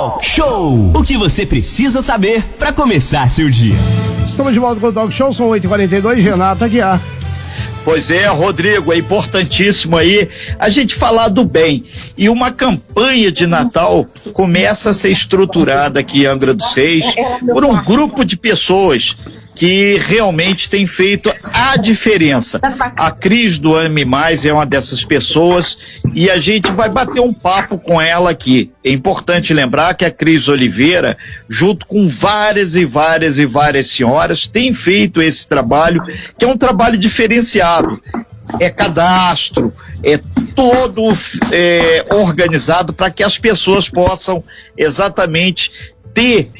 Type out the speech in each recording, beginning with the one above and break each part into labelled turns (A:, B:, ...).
A: Talk Show. O que você precisa saber para começar seu dia.
B: Estamos de volta com o Talk Show, são 8h42, Renata Guiar.
C: Pois é, Rodrigo, é importantíssimo aí a gente falar do bem. E uma campanha de Natal começa a ser estruturada aqui em Angra dos Reis por um grupo de pessoas que realmente tem feito a diferença. A Cris do Ame Mais é uma dessas pessoas e a gente vai bater um papo com ela aqui. É importante lembrar que a Cris Oliveira, junto com várias e várias e várias senhoras, tem feito esse trabalho, que é um trabalho diferenciado. É cadastro, é todo é, organizado para que as pessoas possam exatamente ter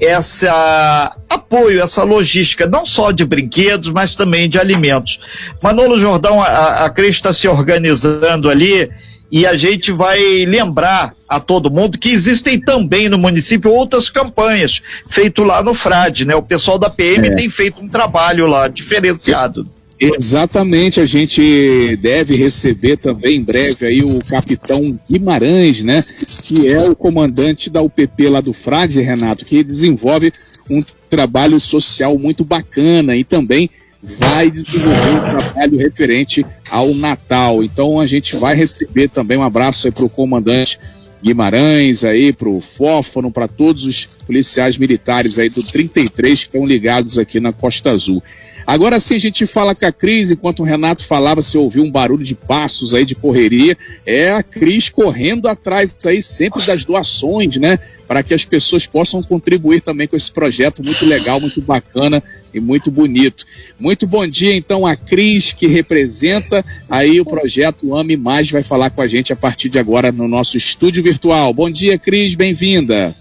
C: essa apoio, essa logística, não só de brinquedos, mas também de alimentos. Manolo Jordão, a, a Cris está se organizando ali e a gente vai lembrar a todo mundo que existem também no município outras campanhas feito lá no Frade, né? O pessoal da PM é. tem feito um trabalho lá diferenciado.
D: Exatamente, a gente deve receber também em breve aí o capitão Guimarães, né? Que é o comandante da UPP lá do Frade, Renato, que desenvolve um trabalho social muito bacana e também vai desenvolver um trabalho referente ao Natal. Então a gente vai receber também um abraço aí para o comandante Guimarães aí, para o Fófano, para todos os policiais militares aí do 33 que estão ligados aqui na Costa Azul. Agora sim a gente fala com a Cris, enquanto o Renato falava, você ouviu um barulho de passos aí de correria, é a Cris correndo atrás aí sempre das doações, né? Para que as pessoas possam contribuir também com esse projeto muito legal, muito bacana e muito bonito. Muito bom dia então a Cris, que representa aí o projeto Ame Mais, vai falar com a gente a partir de agora no nosso estúdio virtual. Bom dia, Cris, bem-vinda.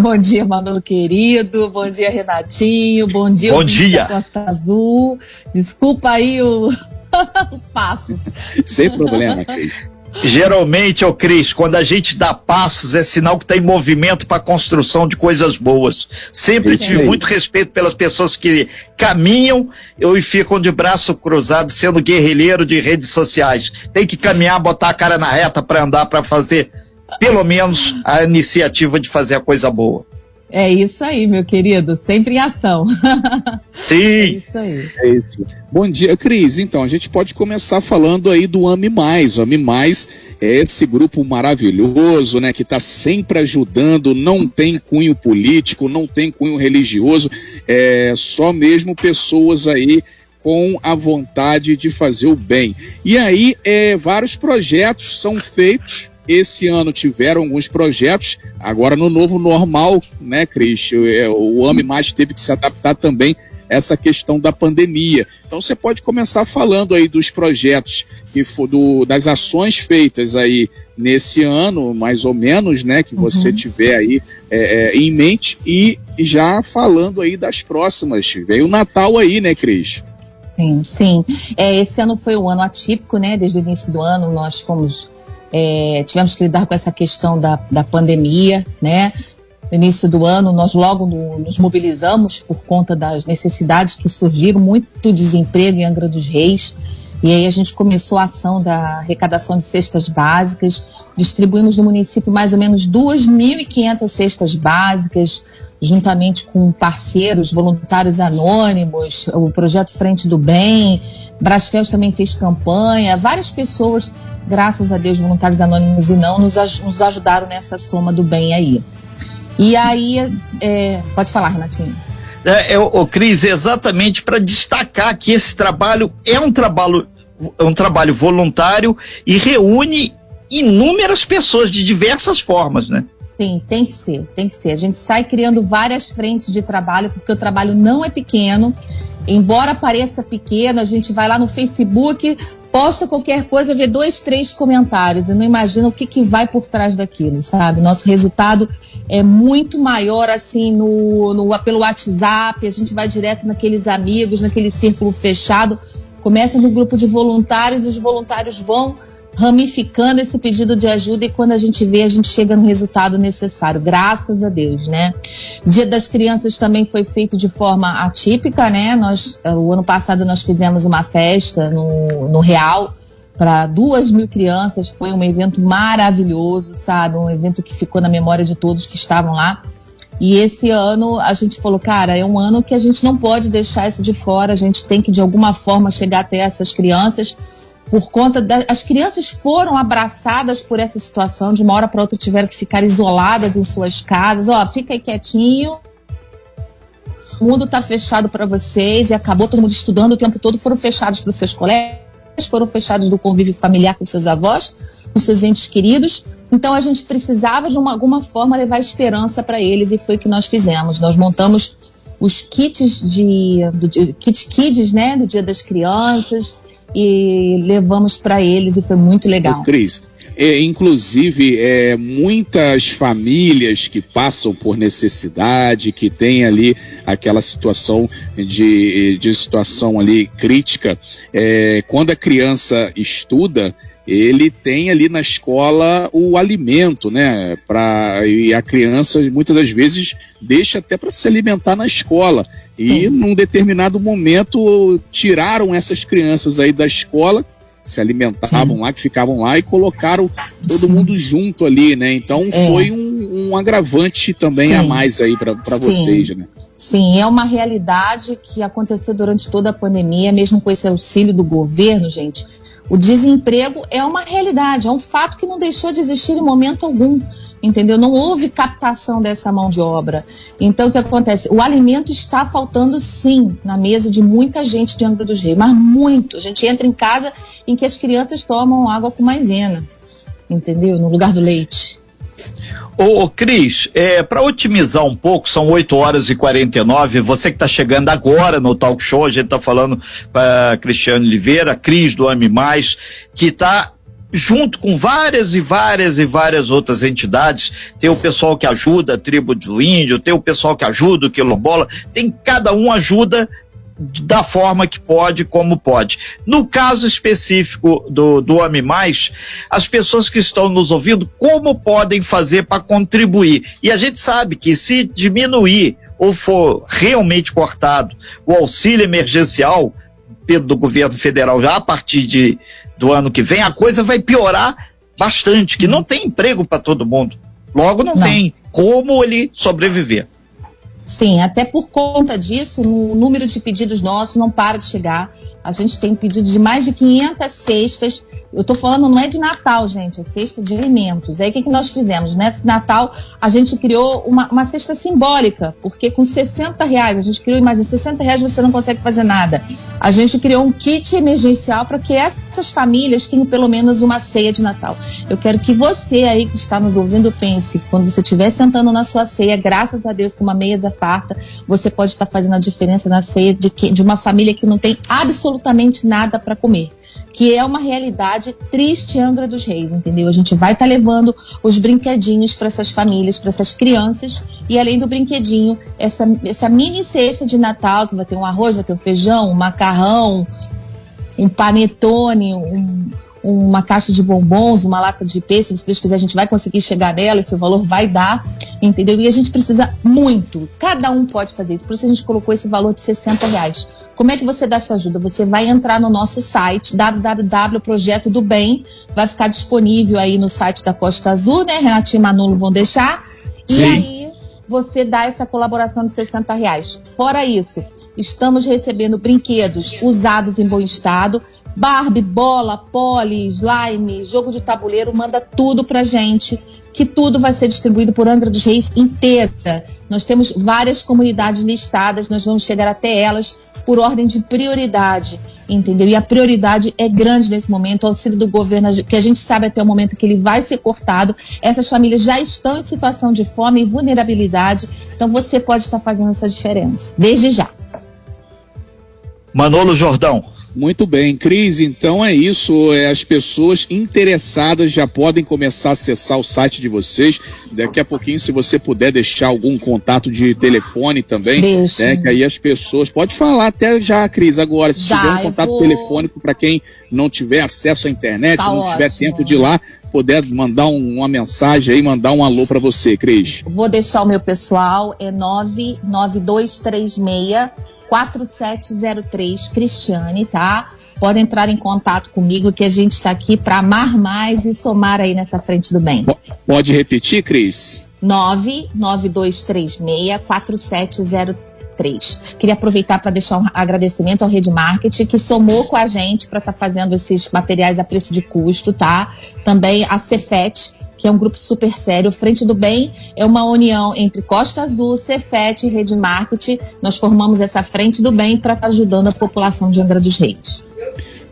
E: Bom dia, Manolo querido. Bom dia, Renatinho. Bom dia,
C: Bom dia.
E: Costa Azul. Desculpa aí o... os passos.
D: Sem problema, Cris.
C: Geralmente, ô Cris, quando a gente dá passos, é sinal que tem movimento para construção de coisas boas. Sempre Isso tive aí. muito respeito pelas pessoas que caminham e ficam de braço cruzado, sendo guerrilheiro de redes sociais. Tem que caminhar, botar a cara na reta para andar, para fazer pelo menos a iniciativa de fazer a coisa boa.
E: É isso aí, meu querido, sempre em ação.
C: Sim.
E: É isso aí.
D: É isso. Bom dia, Cris. Então, a gente pode começar falando aí do Ame Mais. O Ame Mais é esse grupo maravilhoso, né, que está sempre ajudando, não tem cunho político, não tem cunho religioso, é só mesmo pessoas aí com a vontade de fazer o bem. E aí, é, vários projetos são feitos esse ano tiveram alguns projetos, agora no novo normal, né, Cris? É, o AME Mais teve que se adaptar também a essa questão da pandemia. Então você pode começar falando aí dos projetos que do, das ações feitas aí nesse ano, mais ou menos, né, que você uhum. tiver aí é, é, em mente e já falando aí das próximas. Veio o Natal aí, né, Cris?
E: Sim, sim. É, esse ano foi um ano atípico, né? Desde o início do ano nós fomos é, tivemos que lidar com essa questão da, da pandemia, né? No início do ano, nós logo no, nos mobilizamos por conta das necessidades que surgiram, muito desemprego em Angra dos Reis. E aí a gente começou a ação da arrecadação de cestas básicas, distribuímos no município mais ou menos 2.500 cestas básicas, juntamente com parceiros, voluntários anônimos, o projeto Frente do Bem, Brasfels também fez campanha, várias pessoas graças a Deus, voluntários anônimos e não, nos, nos ajudaram nessa soma do bem aí. E aí, é, pode falar, Renatinho.
C: É, é, o Cris, exatamente para destacar que esse trabalho é um trabalho, é um trabalho voluntário e reúne inúmeras pessoas de diversas formas, né?
E: Sim, tem que ser, tem que ser. A gente sai criando várias frentes de trabalho, porque o trabalho não é pequeno. Embora pareça pequeno, a gente vai lá no Facebook, posta qualquer coisa, vê dois, três comentários e não imagina o que, que vai por trás daquilo, sabe? Nosso resultado é muito maior assim no, no pelo WhatsApp, a gente vai direto naqueles amigos, naquele círculo fechado. Começa no grupo de voluntários, os voluntários vão ramificando esse pedido de ajuda e quando a gente vê, a gente chega no resultado necessário, graças a Deus, né? Dia das Crianças também foi feito de forma atípica, né? Nós, o ano passado nós fizemos uma festa no, no Real, para duas mil crianças. Foi um evento maravilhoso, sabe? Um evento que ficou na memória de todos que estavam lá. E esse ano a gente falou, cara, é um ano que a gente não pode deixar isso de fora, a gente tem que de alguma forma chegar até essas crianças. Por conta das as crianças foram abraçadas por essa situação, de uma hora para outra tiveram que ficar isoladas em suas casas. Ó, fica aí quietinho, o mundo está fechado para vocês. E acabou todo mundo estudando o tempo todo, foram fechados para os seus colegas, foram fechados do convívio familiar com seus avós, com seus entes queridos. Então a gente precisava de uma, alguma forma levar esperança para eles e foi o que nós fizemos. Nós montamos os kits de, do, kit kids, né, do Dia das Crianças e levamos para eles e foi muito legal. Ô,
D: Cris, é, inclusive, é, muitas famílias que passam por necessidade, que têm ali aquela situação de, de situação ali crítica, é, quando a criança estuda, ele tem ali na escola o alimento, né? Pra, e a criança muitas das vezes deixa até para se alimentar na escola. E Sim. num determinado momento tiraram essas crianças aí da escola se alimentavam Sim. lá, que ficavam lá e colocaram todo Sim. mundo junto ali, né? Então é. foi um, um, agravante também Sim. a mais aí para vocês, né?
E: Sim, é uma realidade que aconteceu durante toda a pandemia, mesmo com esse auxílio do governo, gente. O desemprego é uma realidade, é um fato que não deixou de existir em momento algum entendeu? Não houve captação dessa mão de obra. Então, o que acontece? O alimento está faltando sim na mesa de muita gente de Angra dos Reis, mas muito. A gente entra em casa em que as crianças tomam água com maisena, entendeu? No lugar do leite.
C: Ô, Cris, é, para otimizar um pouco, são 8 horas e 49. Você que está chegando agora no talk show, a gente está falando para Cristiano Oliveira, Cris do Ame Mais, que está junto com várias e várias e várias outras entidades, tem o pessoal que ajuda a tribo do índio, tem o pessoal que ajuda o quilombola, tem cada um ajuda da forma que pode, como pode. No caso específico do, do Ame Mais, as pessoas que estão nos ouvindo, como podem fazer para contribuir? E a gente sabe que se diminuir ou for realmente cortado o auxílio emergencial do governo federal já a partir de do ano que vem, a coisa vai piorar bastante, que não tem emprego para todo mundo. Logo não, não, tem como ele sobreviver.
E: Sim, até por conta disso, o número de pedidos nossos não para de chegar. A gente tem pedido de mais de 500 cestas eu estou falando não é de Natal, gente, é cesta de alimentos. Aí o que, que nós fizemos? Nesse Natal, a gente criou uma, uma cesta simbólica, porque com 60 reais, a gente criou, imagina, 60 reais você não consegue fazer nada. A gente criou um kit emergencial para que essas famílias tenham pelo menos uma ceia de Natal. Eu quero que você aí que está nos ouvindo pense, quando você estiver sentando na sua ceia, graças a Deus, com uma mesa farta, você pode estar fazendo a diferença na ceia de, que, de uma família que não tem absolutamente nada para comer, que é uma realidade cidade triste Angra dos Reis, entendeu? A gente vai estar tá levando os brinquedinhos para essas famílias, para essas crianças, e além do brinquedinho, essa, essa mini cesta de Natal, que vai ter um arroz, vai ter um feijão, um macarrão, um panetone, um, uma caixa de bombons, uma lata de peixe, se Deus quiser, a gente vai conseguir chegar nela, esse valor vai dar, entendeu? E a gente precisa muito. Cada um pode fazer isso. Por isso a gente colocou esse valor de 60 reais. Como é que você dá sua ajuda? Você vai entrar no nosso site, www.projeto do bem, vai ficar disponível aí no site da Costa Azul, né? Renatinho e Manulo vão deixar. E Sim. aí você dá essa colaboração de 60 reais. Fora isso, estamos recebendo brinquedos usados em bom estado, Barbie, bola, pole, slime, jogo de tabuleiro, manda tudo pra gente, que tudo vai ser distribuído por Angra dos Reis inteira. Nós temos várias comunidades listadas, nós vamos chegar até elas por ordem de prioridade, entendeu? E a prioridade é grande nesse momento, o auxílio do governo, que a gente sabe até o momento que ele vai ser cortado. Essas famílias já estão em situação de fome e vulnerabilidade, então você pode estar fazendo essa diferença, desde já.
C: Manolo Jordão.
D: Muito bem, Cris, então é isso. É, as pessoas interessadas já podem começar a acessar o site de vocês. Daqui a pouquinho, se você puder deixar algum contato de telefone também, né, que aí as pessoas. Pode falar até já, Cris, agora. Se já, tiver um contato vou... telefônico para quem não tiver acesso à internet, tá não ótimo. tiver tempo de ir lá, puder mandar um, uma mensagem aí, mandar um alô para você, Cris.
E: Vou deixar o meu pessoal, é 99236 4703 Cristiane, tá? podem entrar em contato comigo que a gente está aqui para amar mais e somar aí nessa frente do bem.
D: Pode repetir, Cris?
E: 992364703. Queria aproveitar para deixar um agradecimento ao Rede Marketing, que somou com a gente para estar tá fazendo esses materiais a preço de custo, tá? Também a Cefet, que é um grupo super sério. Frente do Bem é uma união entre Costa Azul, Cefet e Rede Marketing. Nós formamos essa Frente do Bem para estar tá ajudando a população de Angra dos Reis.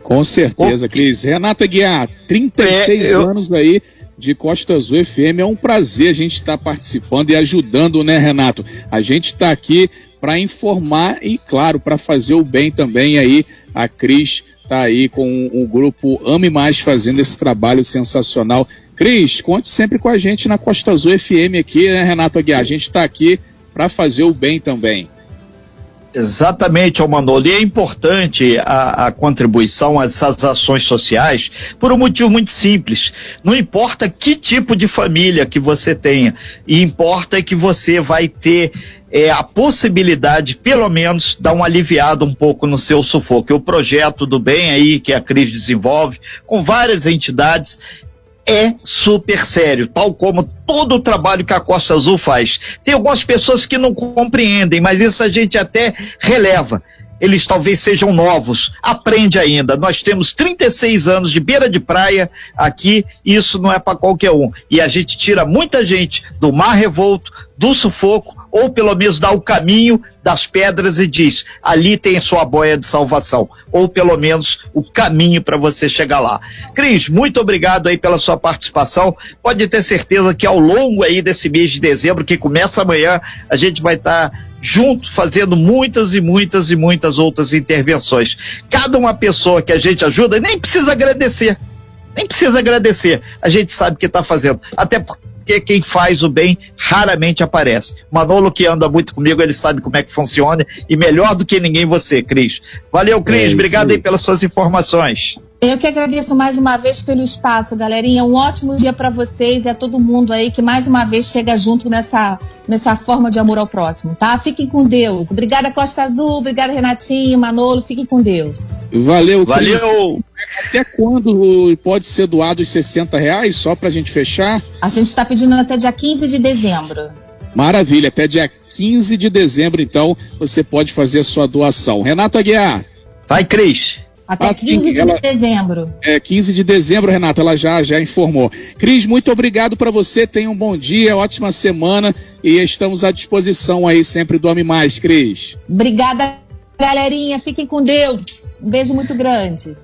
D: Com certeza, Cris. Renata Guiar, 36 é, eu... anos aí de Costa Azul FM. É um prazer a gente estar tá participando e ajudando, né, Renato? A gente está aqui para informar e, claro, para fazer o bem também aí. A Cris está aí com o grupo Ame Mais fazendo esse trabalho sensacional. Cris, conte sempre com a gente na Costa Azul FM aqui, né, Renato Aguiar? A gente está aqui para fazer o bem também.
C: Exatamente, Manolo. E é importante a, a, contribuição a essas ações sociais por um motivo muito simples. Não importa que tipo de família que você tenha, e importa que você vai ter é, a possibilidade, pelo menos, dar um aliviado um pouco no seu sufoco. O projeto do bem aí que a Cris desenvolve, com várias entidades, é super sério, tal como todo o trabalho que a Costa Azul faz. Tem algumas pessoas que não compreendem, mas isso a gente até releva. Eles talvez sejam novos, aprende ainda. Nós temos 36 anos de beira de praia aqui, isso não é para qualquer um. E a gente tira muita gente do mar revolto, do sufoco, ou pelo menos dá o caminho das pedras e diz: ali tem sua boia de salvação, ou pelo menos o caminho para você chegar lá. Cris, muito obrigado aí pela sua participação. Pode ter certeza que ao longo aí desse mês de dezembro, que começa amanhã, a gente vai estar tá junto fazendo muitas e muitas e muitas outras intervenções. Cada uma pessoa que a gente ajuda nem precisa agradecer. Nem precisa agradecer. A gente sabe o que está fazendo. Até porque porque quem faz o bem raramente aparece. Manolo, que anda muito comigo, ele sabe como é que funciona e melhor do que ninguém você, Cris. Valeu, Cris. É Obrigado aí pelas suas informações.
E: Eu que agradeço mais uma vez pelo espaço, galerinha. Um ótimo dia para vocês e a todo mundo aí que mais uma vez chega junto nessa, nessa forma de amor ao próximo, tá? Fiquem com Deus. Obrigada, Costa Azul. Obrigada, Renatinho, Manolo. Fiquem com Deus.
D: Valeu, Cris. Valeu. Até quando pode ser doado os 60 reais, só para a gente fechar?
E: A gente está pedindo até dia 15 de dezembro.
D: Maravilha, até dia 15 de dezembro, então, você pode fazer a sua doação. Renato Aguiar.
C: Vai, Cris.
E: Até 15 de ela, dezembro.
D: É, 15 de dezembro, Renata, ela já, já informou. Cris, muito obrigado para você, tenha um bom dia, ótima semana e estamos à disposição aí sempre do Homem Mais, Cris.
E: Obrigada, galerinha, fiquem com Deus. Um beijo muito grande.